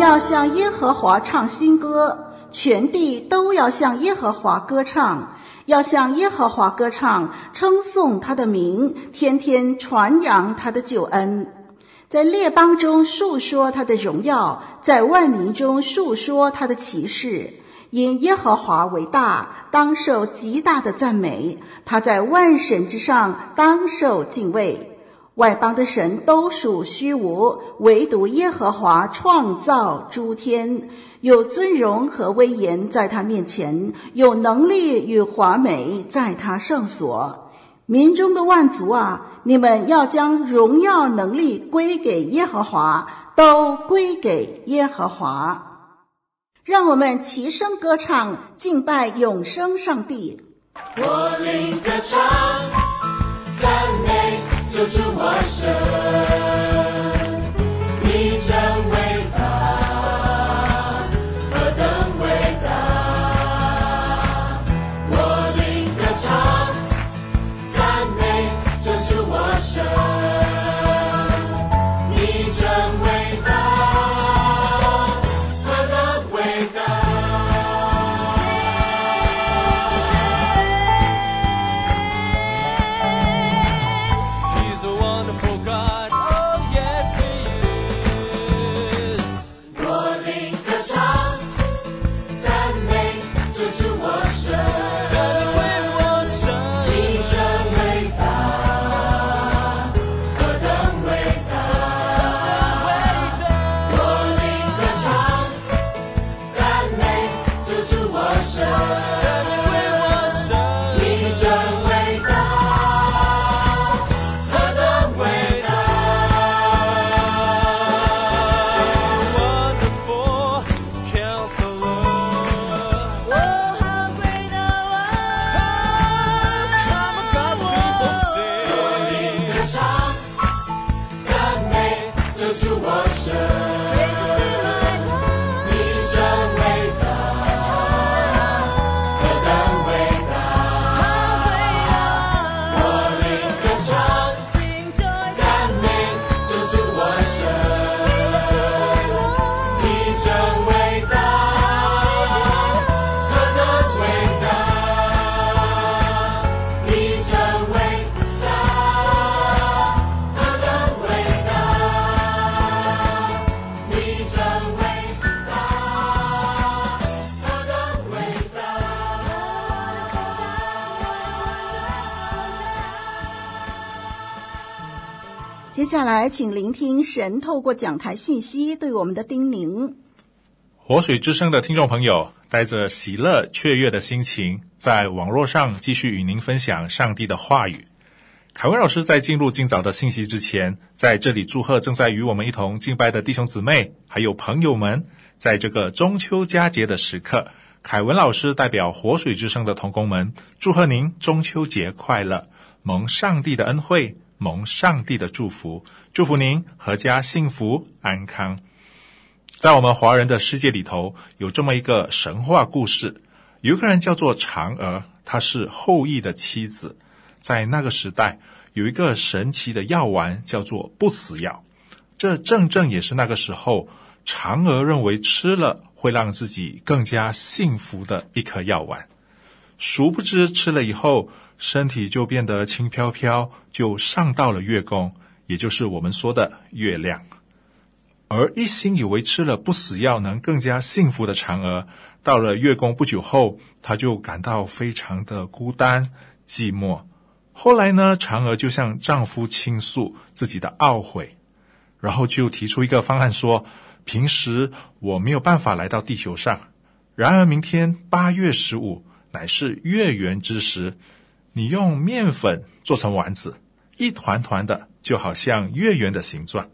要向耶和华唱新歌，全地都要向耶和华歌唱，要向耶和华歌唱，称颂他的名，天天传扬他的救恩，在列邦中述说他的荣耀，在万民中述说他的奇事。因耶和华为大，当受极大的赞美；他在万神之上，当受敬畏。外邦的神都属虚无，唯独耶和华创造诸天，有尊荣和威严在他面前，有能力与华美在他圣所。民中的万族啊，你们要将荣耀能力归给耶和华，都归给耶和华。让我们齐声歌唱，敬拜永生上帝。我灵歌唱，赞美。救主我神。接下来，请聆听神透过讲台信息对我们的叮咛。活水之声的听众朋友，带着喜乐雀跃的心情，在网络上继续与您分享上帝的话语。凯文老师在进入今早的信息之前，在这里祝贺正在与我们一同敬拜的弟兄姊妹，还有朋友们，在这个中秋佳节的时刻，凯文老师代表活水之声的同工们，祝贺您中秋节快乐，蒙上帝的恩惠。蒙上帝的祝福，祝福您阖家幸福安康。在我们华人的世界里头，有这么一个神话故事，有一个人叫做嫦娥，她是后羿的妻子。在那个时代，有一个神奇的药丸，叫做不死药。这正正也是那个时候，嫦娥认为吃了会让自己更加幸福的一颗药丸。殊不知吃了以后，身体就变得轻飘飘，就上到了月宫，也就是我们说的月亮。而一心以为吃了不死药能更加幸福的嫦娥，到了月宫不久后，她就感到非常的孤单寂寞。后来呢，嫦娥就向丈夫倾诉自己的懊悔，然后就提出一个方案说：平时我没有办法来到地球上，然而明天八月十五乃是月圆之时。你用面粉做成丸子，一团团的，就好像月圆的形状。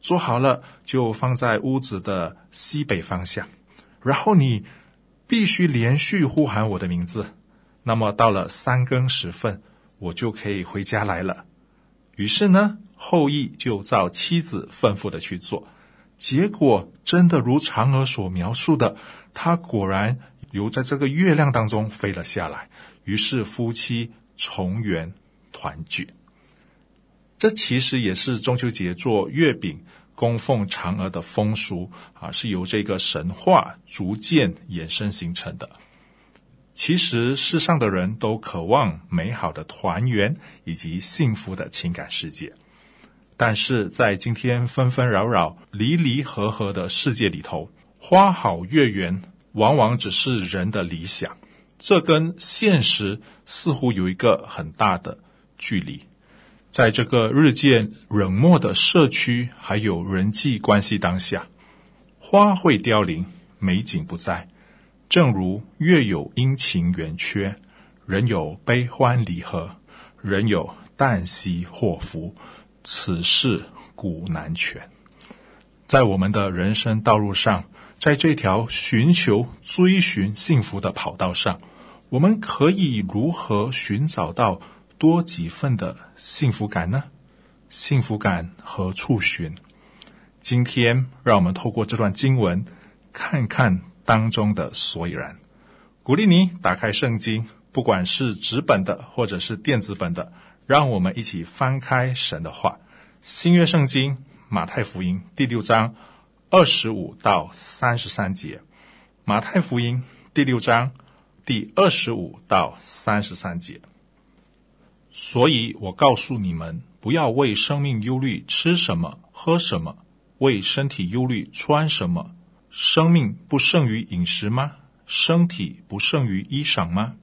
做好了就放在屋子的西北方向，然后你必须连续呼喊我的名字。那么到了三更时分，我就可以回家来了。于是呢，后羿就照妻子吩咐的去做，结果真的如嫦娥所描述的，他果然由在这个月亮当中飞了下来。于是夫妻重圆团聚。这其实也是中秋节做月饼供奉嫦娥的风俗啊，是由这个神话逐渐衍生形成的。其实世上的人都渴望美好的团圆以及幸福的情感世界，但是在今天纷纷扰扰、离离合合的世界里头，花好月圆往往只是人的理想，这跟现实似乎有一个很大的距离。在这个日渐冷漠的社区，还有人际关系当下，花会凋零，美景不再。正如月有阴晴圆缺，人有悲欢离合，人有旦夕祸福，此事古难全。在我们的人生道路上，在这条寻求、追寻幸福的跑道上，我们可以如何寻找到多几份的幸福感呢？幸福感何处寻？今天让我们透过这段经文，看看当中的所以然。鼓励你打开圣经，不管是纸本的或者是电子本的，让我们一起翻开神的话。新约圣经马太福音第六章二十五到三十三节。马太福音第六章第二十五到三十三节。所以我告诉你们，不要为生命忧虑，吃什么，喝什么；为身体忧虑，穿什么。生命不胜于饮食吗？身体不胜于衣裳吗？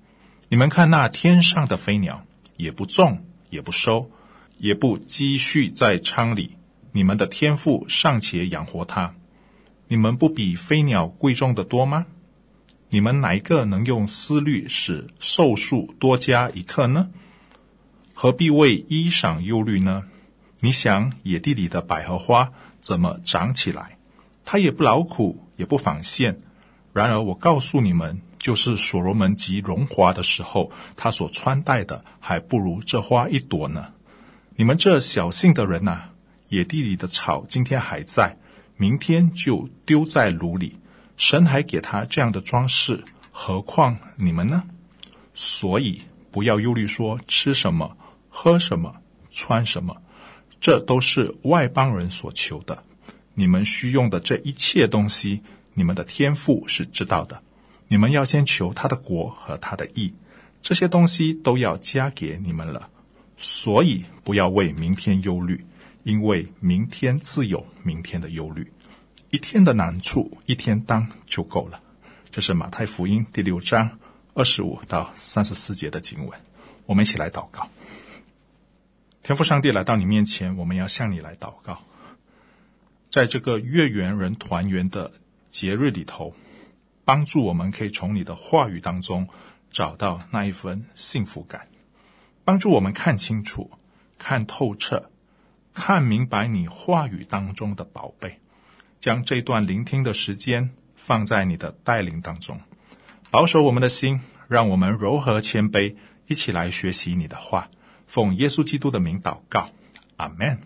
你们看那天上的飞鸟，也不种，也不收，也不积蓄在仓里，你们的天父尚且养活它，你们不比飞鸟贵重的多吗？你们哪一个能用思虑使寿数多加一刻呢？何必为衣裳忧虑呢？你想野地里的百合花怎么长起来？它也不劳苦，也不纺线。然而我告诉你们，就是所罗门极荣华的时候，他所穿戴的还不如这花一朵呢。你们这小信的人呐、啊，野地里的草今天还在，明天就丢在炉里。神还给他这样的装饰，何况你们呢？所以不要忧虑，说吃什么。喝什么，穿什么，这都是外邦人所求的。你们需用的这一切东西，你们的天赋是知道的。你们要先求他的国和他的义，这些东西都要加给你们了。所以不要为明天忧虑，因为明天自有明天的忧虑。一天的难处，一天当就够了。这是马太福音第六章二十五到三十四节的经文。我们一起来祷告。天父上帝来到你面前，我们要向你来祷告。在这个月圆人团圆的节日里头，帮助我们可以从你的话语当中找到那一份幸福感，帮助我们看清楚、看透彻、看明白你话语当中的宝贝，将这段聆听的时间放在你的带领当中，保守我们的心，让我们柔和谦卑，一起来学习你的话。奉耶稣基督的名祷告，阿门。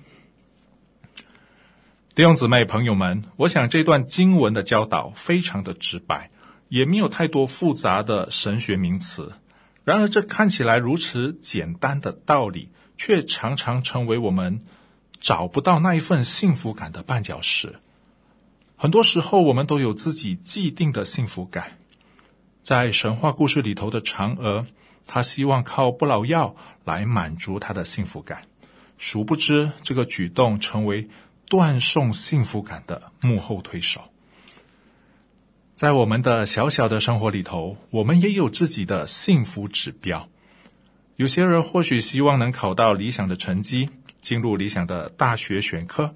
弟兄姊妹、朋友们，我想这段经文的教导非常的直白，也没有太多复杂的神学名词。然而，这看起来如此简单的道理，却常常成为我们找不到那一份幸福感的绊脚石。很多时候，我们都有自己既定的幸福感。在神话故事里头的嫦娥。她希望靠不老药来满足她的幸福感，殊不知这个举动成为断送幸福感的幕后推手。在我们的小小的生活里头，我们也有自己的幸福指标。有些人或许希望能考到理想的成绩，进入理想的大学选科，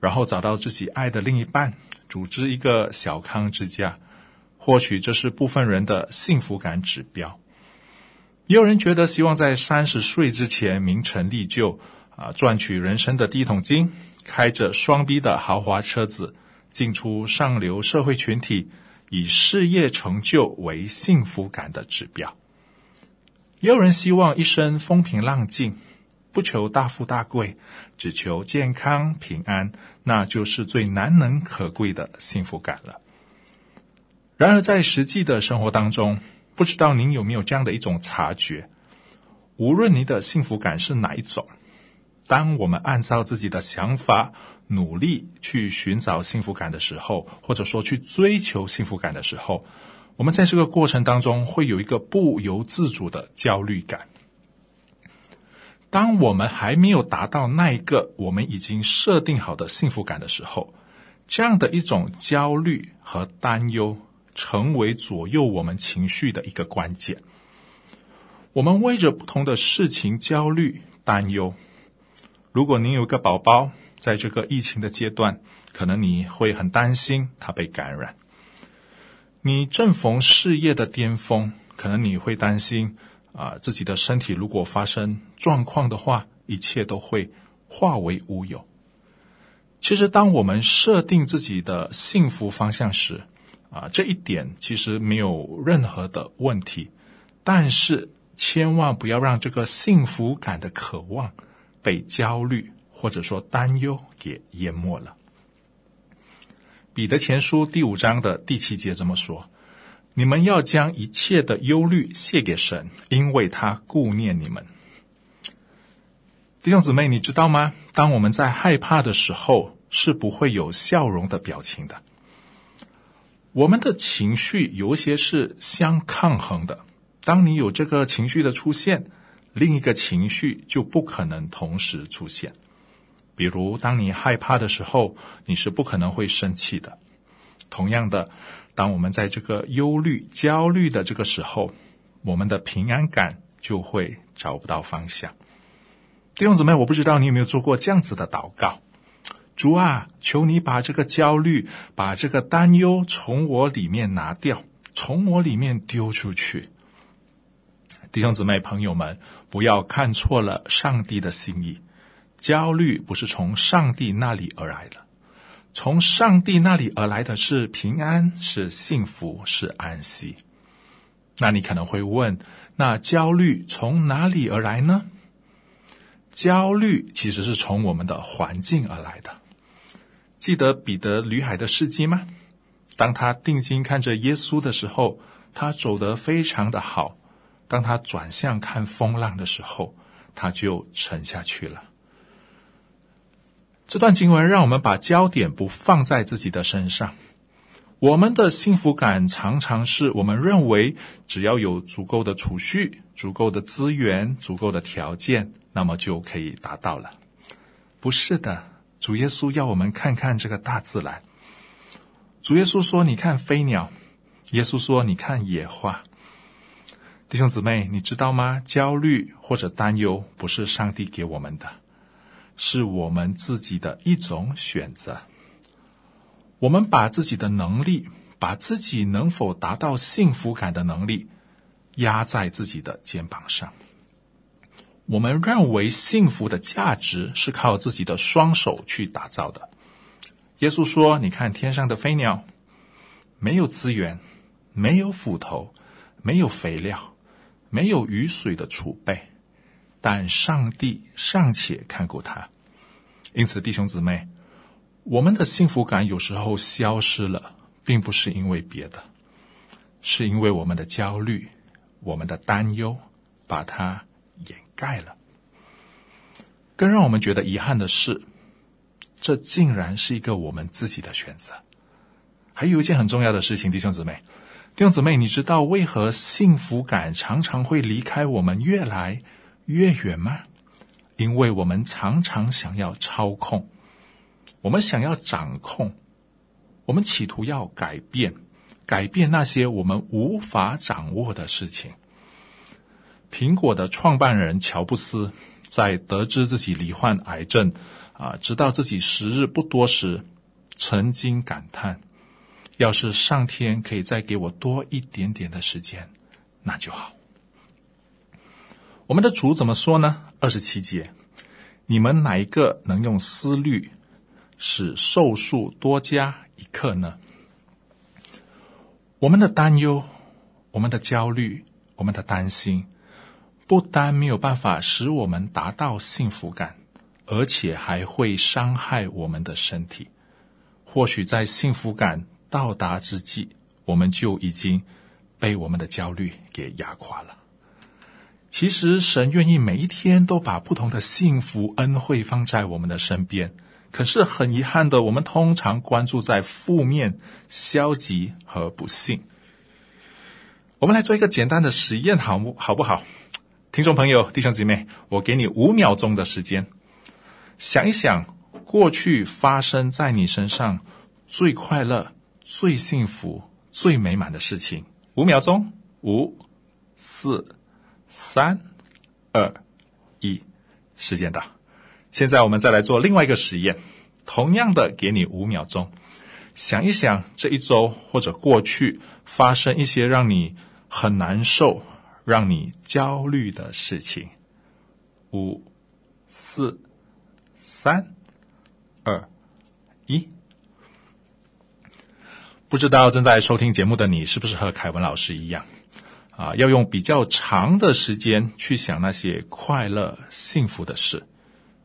然后找到自己爱的另一半，组织一个小康之家。或许这是部分人的幸福感指标。也有人觉得希望在三十岁之前名成利就，啊，赚取人生的第一桶金，开着双 B 的豪华车子，进出上流社会群体，以事业成就为幸福感的指标。也有人希望一生风平浪静，不求大富大贵，只求健康平安，那就是最难能可贵的幸福感了。然而，在实际的生活当中，不知道您有没有这样的一种察觉？无论您的幸福感是哪一种，当我们按照自己的想法努力去寻找幸福感的时候，或者说去追求幸福感的时候，我们在这个过程当中会有一个不由自主的焦虑感。当我们还没有达到那一个我们已经设定好的幸福感的时候，这样的一种焦虑和担忧，成为左右我们情绪的一个关键。我们为着不同的事情焦虑担忧。如果您有个宝宝，在这个疫情的阶段，可能你会很担心他被感染。你正逢事业的巅峰，可能你会担心啊、自己的身体如果发生状况的话，一切都会化为乌有。其实，当我们设定自己的幸福方向时，啊，这一点其实没有任何的问题，但是千万不要让这个幸福感的渴望被焦虑或者说担忧给淹没了。彼得前书第五章的第七节这么说：“你们要将一切的忧虑卸给神，因为他顾念你们。”弟兄姊妹，你知道吗？当我们在害怕的时候，是不会有笑容的表情的。我们的情绪有些是相抗衡的。当你有这个情绪的出现，另一个情绪就不可能同时出现。比如，当你害怕的时候，你是不可能会生气的。同样的，当我们在这个忧虑、焦虑的这个时候，我们的平安感就会找不到方向。弟兄姊妹，我不知道你有没有做过这样子的祷告。主啊，求你把这个焦虑、把这个担忧从我里面拿掉，从我里面丢出去。弟兄姊妹、朋友们，不要看错了上帝的心意。焦虑不是从上帝那里而来的，从上帝那里而来的是平安，是幸福，是安息。那你可能会问：那焦虑从哪里而来呢？焦虑其实是从我们的环境而来的。记得彼得旅海的事迹吗？当他定睛看着耶稣的时候，他走得非常的好；当他转向看风浪的时候，他就沉下去了。这段经文让我们把焦点不放在自己的身上。我们的幸福感常常是我们认为只要有足够的储蓄、足够的资源、足够的条件，那么就可以达到了。不是的。主耶稣要我们看看这个大自然。主耶稣说：“你看飞鸟。”耶稣说：“你看野花。”弟兄姊妹，你知道吗？焦虑或者担忧不是上帝给我们的，是我们自己的一种选择。我们把自己的能力，把自己能否达到幸福感的能力，压在自己的肩膀上。我们认为幸福的价值是靠自己的双手去打造的。耶稣说：“你看天上的飞鸟，没有资源，没有斧头，没有肥料，没有雨水的储备，但上帝尚且看顾他。因此，弟兄姊妹，我们的幸福感有时候消失了，并不是因为别的，是因为我们的焦虑、我们的担忧，把它掩。”盖了。更让我们觉得遗憾的是，这竟然是一个我们自己的选择。还有一件很重要的事情，弟兄姊妹，弟兄姊妹，你知道为何幸福感常常会离开我们越来越远吗？因为我们常常想要操控，我们想要掌控，我们企图要改变，改变那些我们无法掌握的事情。苹果的创办人乔布斯在得知自己罹患癌症，啊，知道自己时日不多时，曾经感叹：“要是上天可以再给我多一点点的时间，那就好。”我们的主怎么说呢？二十七节：“你们哪一个能用思虑使寿数多加一刻呢？我们的担忧、我们的焦虑、我们的担心，不但没有办法使我们达到幸福感，而且还会伤害我们的身体。或许在幸福感到达之际，我们就已经被我们的焦虑给压垮了。其实，神愿意每一天都把不同的幸福恩惠放在我们的身边。可是很遗憾的，我们通常关注在负面、消极和不幸。我们来做一个简单的实验，好不好不好？听众朋友、弟兄姐妹，我给你五秒钟的时间，想一想过去发生在你身上最快乐、最幸福、最美满的事情。五秒钟，五、四。三、二、一，时间到。现在我们再来做另外一个实验，同样的，给你五秒钟，想一想这一周或者过去发生一些让你很难受、让你焦虑的事情。五、四、三、二、一。不知道正在收听节目的你，是不是和凯文老师一样？啊，要用比较长的时间去想那些快乐、幸福的事，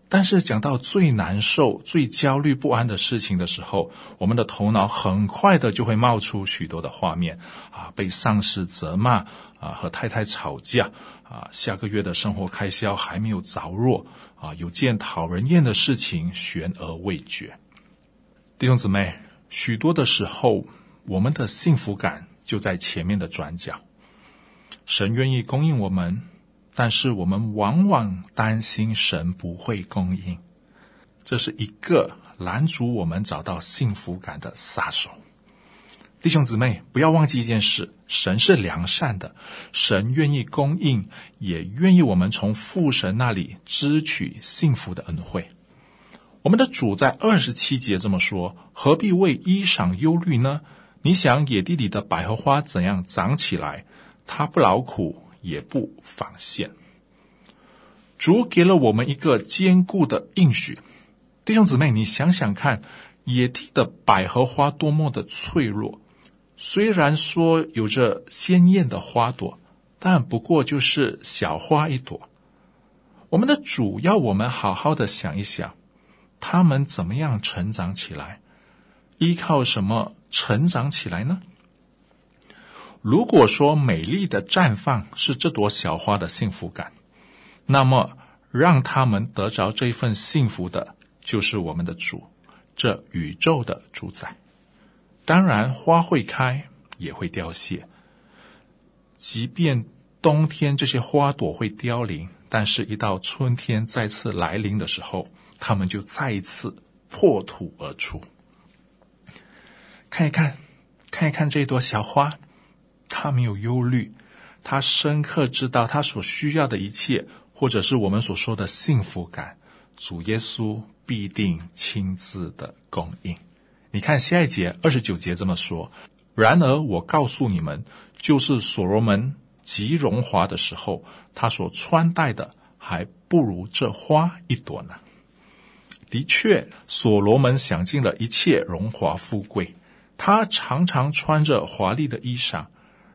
但是讲到最难受、最焦虑不安的事情的时候，我们的头脑很快的就会冒出许多的画面啊，被上司责骂啊，和太太吵架啊，下个月的生活开销还没有着落啊，有件讨人厌的事情悬而未决。弟兄姊妹，许多的时候，我们的幸福感就在前面的转角。神愿意供应我们，但是我们往往担心神不会供应，这是一个拦阻我们找到幸福感的杀手。弟兄姊妹，不要忘记一件事：神是良善的，神愿意供应，也愿意我们从父神那里支取幸福的恩惠。我们的主在二十七节这么说：“何必为衣裳忧虑呢？你想野地里的百合花怎样长起来？”他不劳苦，也不纺线。主给了我们一个坚固的应许，弟兄姊妹，你想想看，野地的百合花多么的脆弱，虽然说有着鲜艳的花朵，但不过就是小花一朵。我们的主要我们好好的想一想，他们怎么样成长起来？依靠什么成长起来呢？如果说美丽的绽放是这朵小花的幸福感，那么让他们得着这一份幸福的，就是我们的主，这宇宙的主宰。当然，花会开，也会凋谢。即便冬天这些花朵会凋零，但是一到春天再次来临的时候，它们就再一次破土而出。看一看，看一看这朵小花。他没有忧虑，他深刻知道他所需要的一切，或者是我们所说的幸福感，主耶稣必定亲自的供应。你看下一节二十九节这么说：然而我告诉你们，就是所罗门极荣华的时候，他所穿戴的还不如这花一朵呢。的确，所罗门享尽了一切荣华富贵，他常常穿着华丽的衣裳。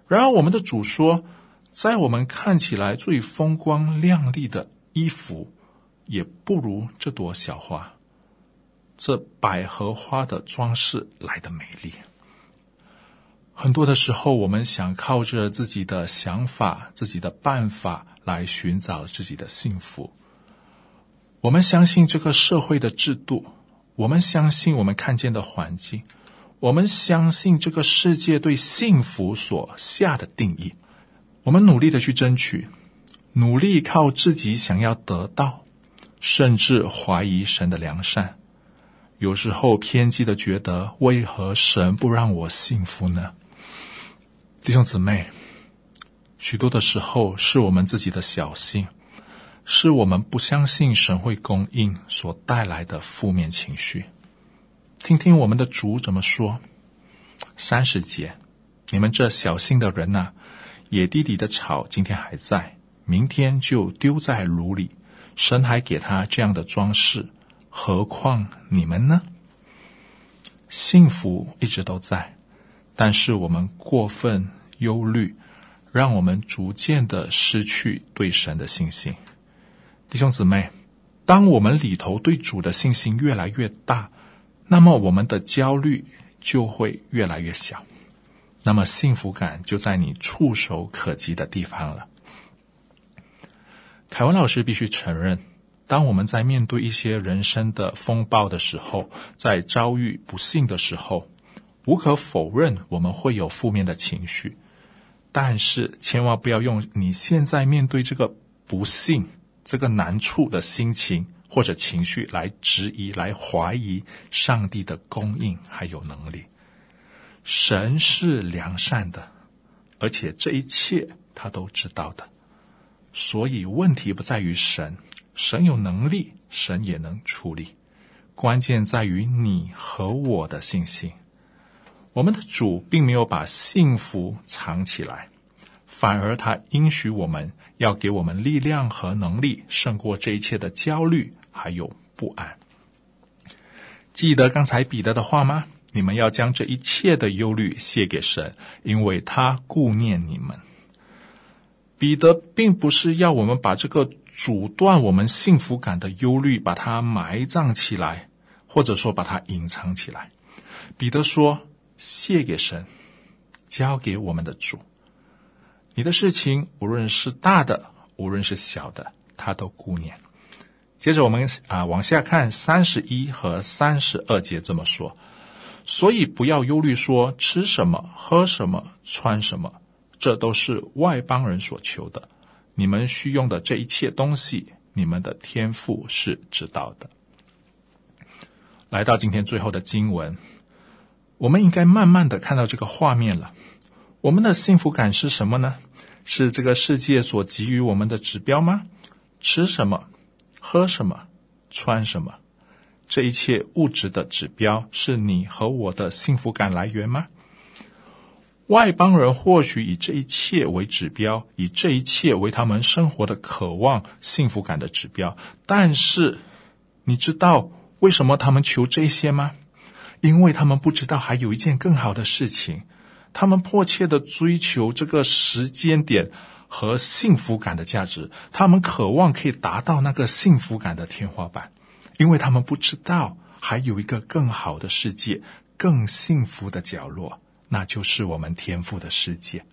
然而，我们的主说，在我们看起来最风光亮丽的衣服，也不如这朵小花，这百合花的装饰来得美丽。很多的时候，我们想靠着自己的想法、自己的办法来寻找自己的幸福。我们相信这个社会的制度，我们相信我们看见的环境。我们相信这个世界对幸福所下的定义，我们努力的去争取，努力靠自己想要得到，甚至怀疑神的良善，有时候偏激的觉得，为何神不让我幸福呢？弟兄姊妹，许多的时候是我们自己的小心，是我们不相信神会供应所带来的负面情绪。听听我们的主怎么说。三十节，你们这小心的人呐，野地里的草今天还在，明天就丢在炉里；神还给他这样的装饰，何况你们呢？幸福一直都在，但是我们过分忧虑，让我们逐渐的失去对神的信心。弟兄姊妹，当我们里头对主的信心越来越大，那么我们的焦虑就会越来越小，那么幸福感就在你触手可及的地方了。凯文老师必须承认，当我们在面对一些人生的风暴的时候，在遭遇不幸的时候，无可否认我们会有负面的情绪，但是千万不要用你现在面对这个不幸、这个难处的心情或者情绪来质疑、来怀疑上帝的供应还有能力。神是良善的，而且这一切他都知道的。所以问题不在于神，神有能力，神也能处理。关键在于你和我的信心。我们的主并没有把幸福藏起来，反而他应许我们要给我们力量和能力，胜过这一切的焦虑还有不安。记得刚才彼得的话吗？你们要将这一切的忧虑卸给神，因为他顾念你们。彼得并不是要我们把这个阻断我们幸福感的忧虑把它埋葬起来，或者说把它隐藏起来。彼得说：“卸给神，交给我们的主。你的事情无论是大的，无论是小的，他都顾念。”接着我们啊往下看三十一和三十二节这么说：“所以不要忧虑，说吃什么、喝什么、穿什么。”这都是外邦人所求的，你们需用的这一切东西，你们的天赋是知道的。来到今天最后的经文，我们应该慢慢的看到这个画面了。我们的幸福感是什么呢？是这个世界所给予我们的指标吗？吃什么，喝什么，穿什么，这一切物质的指标，是你和我的幸福感来源吗？外邦人或许以这一切为指标，以这一切为他们生活的渴望、幸福感的指标。但是，你知道为什么他们求这些吗？因为他们不知道还有一件更好的事情。他们迫切的追求这个时间点和幸福感的价值，他们渴望可以达到那个幸福感的天花板，因为他们不知道还有一个更好的世界、更幸福的角落。那就是我们天赋的世界。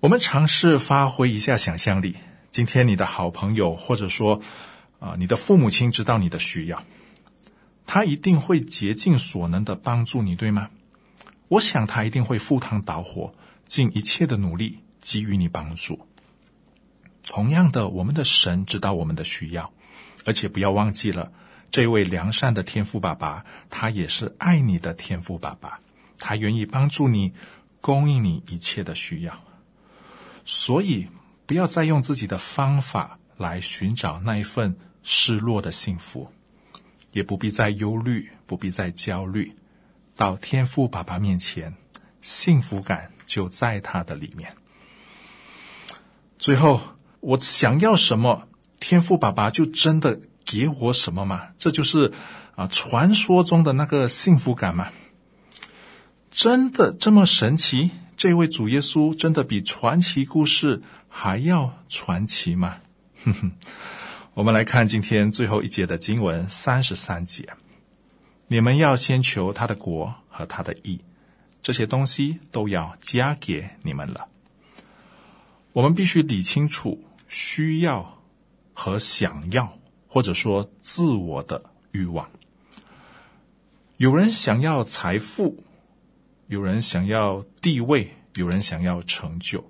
我们尝试发挥一下想象力。今天你的好朋友，或者说啊，你的父母亲知道你的需要，他一定会竭尽所能的帮助你，对吗？我想他一定会赴汤蹈火，尽一切的努力给予你帮助。同样的，我们的神知道我们的需要，而且不要忘记了，这位良善的天父爸爸，他也是爱你的天父爸爸。他愿意帮助你，供应你一切的需要，所以不要再用自己的方法来寻找那一份失落的幸福，也不必再忧虑，不必再焦虑。到天父爸爸面前，幸福感就在他的里面。最后，我想要什么，天父爸爸就真的给我什么吗？这就是啊，传说中的那个幸福感吗？真的这么神奇？这位主耶稣真的比传奇故事还要传奇吗？哼哼，我们来看今天最后一节的经文三十三节：你们要先求他的国和他的义，这些东西都要加给你们了。我们必须理清楚需要和想要，或者说自我的欲望。有人想要财富。有人想要地位，有人想要成就，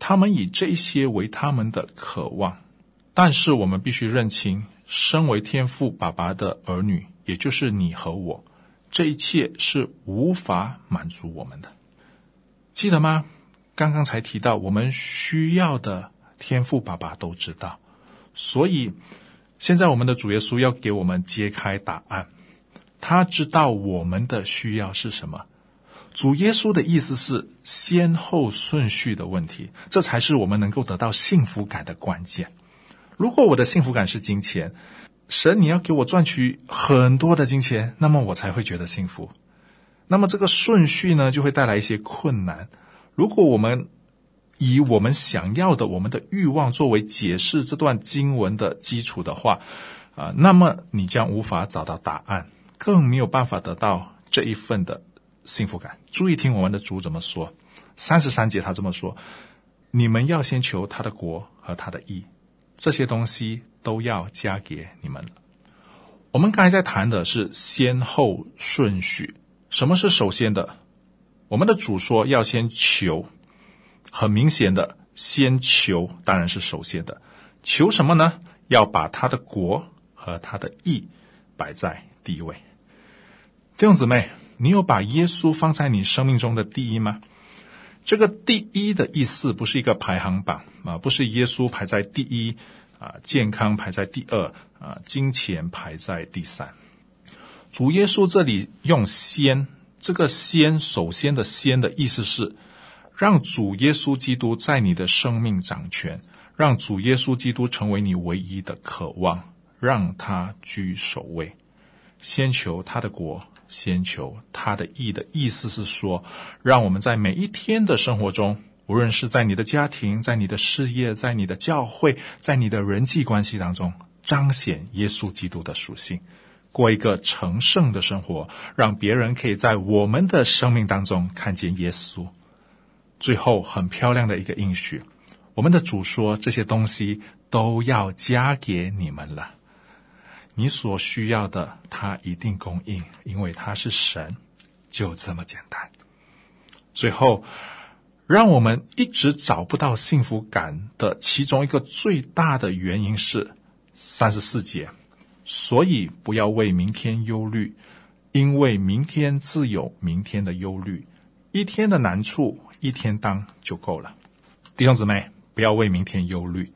他们以这些为他们的渴望。但是我们必须认清，身为天父爸爸的儿女，也就是你和我，这一切是无法满足我们的。记得吗？刚刚才提到，我们需要的天赋爸爸都知道，所以现在我们的主耶稣要给我们揭开答案。他知道我们的需要是什么。主耶稣的意思是先后顺序的问题，这才是我们能够得到幸福感的关键。如果我的幸福感是金钱，神你要给我赚取很多的金钱，那么我才会觉得幸福。那么这个顺序呢，就会带来一些困难。如果我们以我们想要的、我们的欲望作为解释这段经文的基础的话，啊、那么你将无法找到答案，更没有办法得到这一份的幸福感。注意听我们的主怎么说，三十三节他这么说：“你们要先求他的国和他的义，这些东西都要加给你们。”我们刚才在谈的是先后顺序。什么是首先的？我们的主说要先求，很明显的，先求当然是首先的。求什么呢？要把他的国和他的义摆在第一位。弟兄姊妹，你有把耶稣放在你生命中的第一吗？这个第一的意思不是一个排行榜啊，不是耶稣排在第一啊，健康排在第二啊，金钱排在第三。主耶稣这里用“先”这个“先”首先的“先”的意思是，让主耶稣基督在你的生命掌权，让主耶稣基督成为你唯一的渴望，让他居首位。先求他的国，先求他的意的意思是说，让我们在每一天的生活中，无论是在你的家庭、在你的事业、在你的教会、在你的人际关系当中，彰显耶稣基督的属性。过一个成圣的生活，让别人可以在我们的生命当中看见耶稣。最后，很漂亮的一个应许，我们的主说：“这些东西都要加给你们了。你所需要的，他一定供应，因为他是神，就这么简单。”最后，让我们一直找不到幸福感的其中一个最大的原因是三十四节。所以不要为明天忧虑，因为明天自有明天的忧虑。一天的难处，一天当就够了。弟兄姊妹，不要为明天忧虑。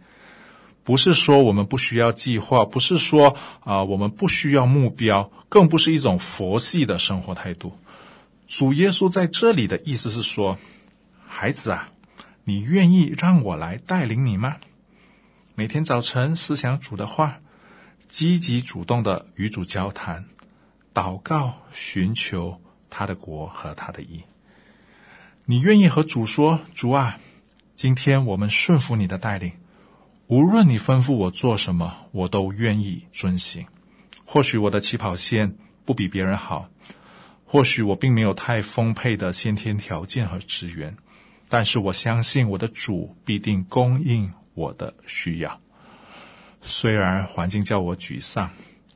不是说我们不需要计划，不是说啊、我们不需要目标，更不是一种佛系的生活态度。主耶稣在这里的意思是说，孩子啊，你愿意让我来带领你吗？每天早晨思想主的话。积极主动的与主交谈、祷告、寻求他的国和他的意。你愿意和主说：“主啊，今天我们顺服你的带领，无论你吩咐我做什么，我都愿意遵行。或许我的起跑线不比别人好，或许我并没有太丰沛的先天条件和资源，但是我相信我的主必定供应我的需要。”虽然环境叫我沮丧，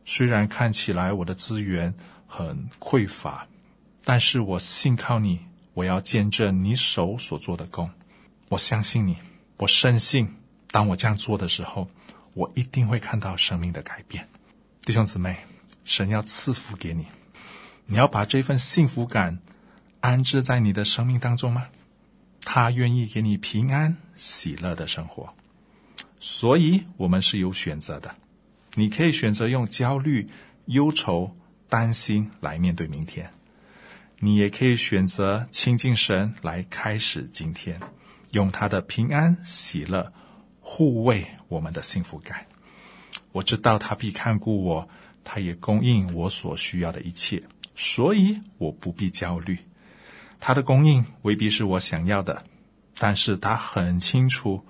虽然看起来我的资源很匮乏，但是我信靠你，我要见证你手所做的工。我相信你，我深信，当我这样做的时候，我一定会看到生命的改变。弟兄姊妹，神要赐福给你，你要把这份幸福感安置在你的生命当中吗？他愿意给你平安喜乐的生活。所以，我们是有选择的。你可以选择用焦虑、忧愁、担心来面对明天；你也可以选择亲近神来开始今天，用他的平安、喜乐护卫我们的幸福感。我知道他必看顾我，他也供应我所需要的一切，所以我不必焦虑。他的供应未必是我想要的，但是他很清楚。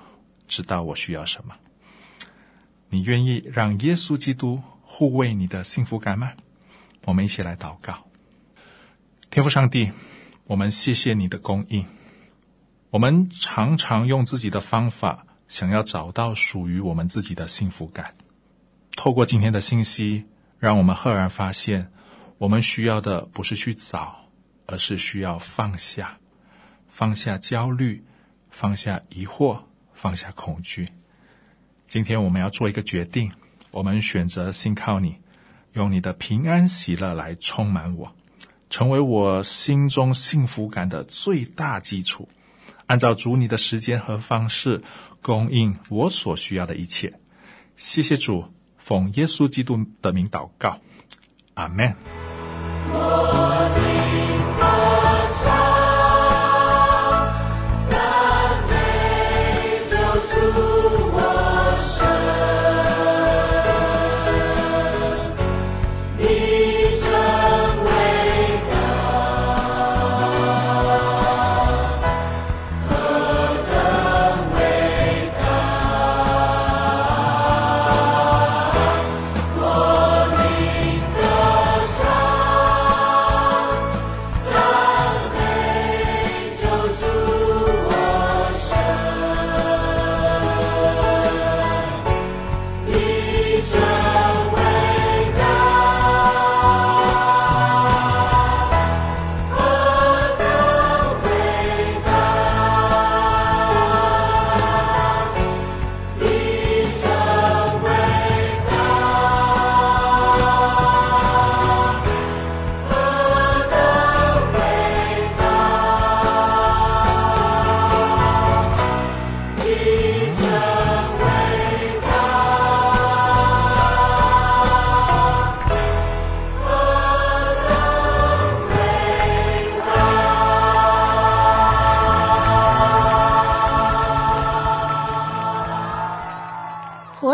知道我需要什么？你愿意让耶稣基督护卫你的幸福感吗？我们一起来祷告。天父上帝，我们谢谢你的供应。我们常常用自己的方法，想要找到属于我们自己的幸福感。透过今天的信息，让我们赫然发现，我们需要的不是去找，而是需要放下，放下焦虑，放下疑惑。放下恐惧。今天我们要做一个决定，我们选择信靠你，用你的平安喜乐来充满我，成为我心中幸福感的最大基础。按照主你的时间和方式，供应我所需要的一切。谢谢主，奉耶稣基督的名祷告，阿门。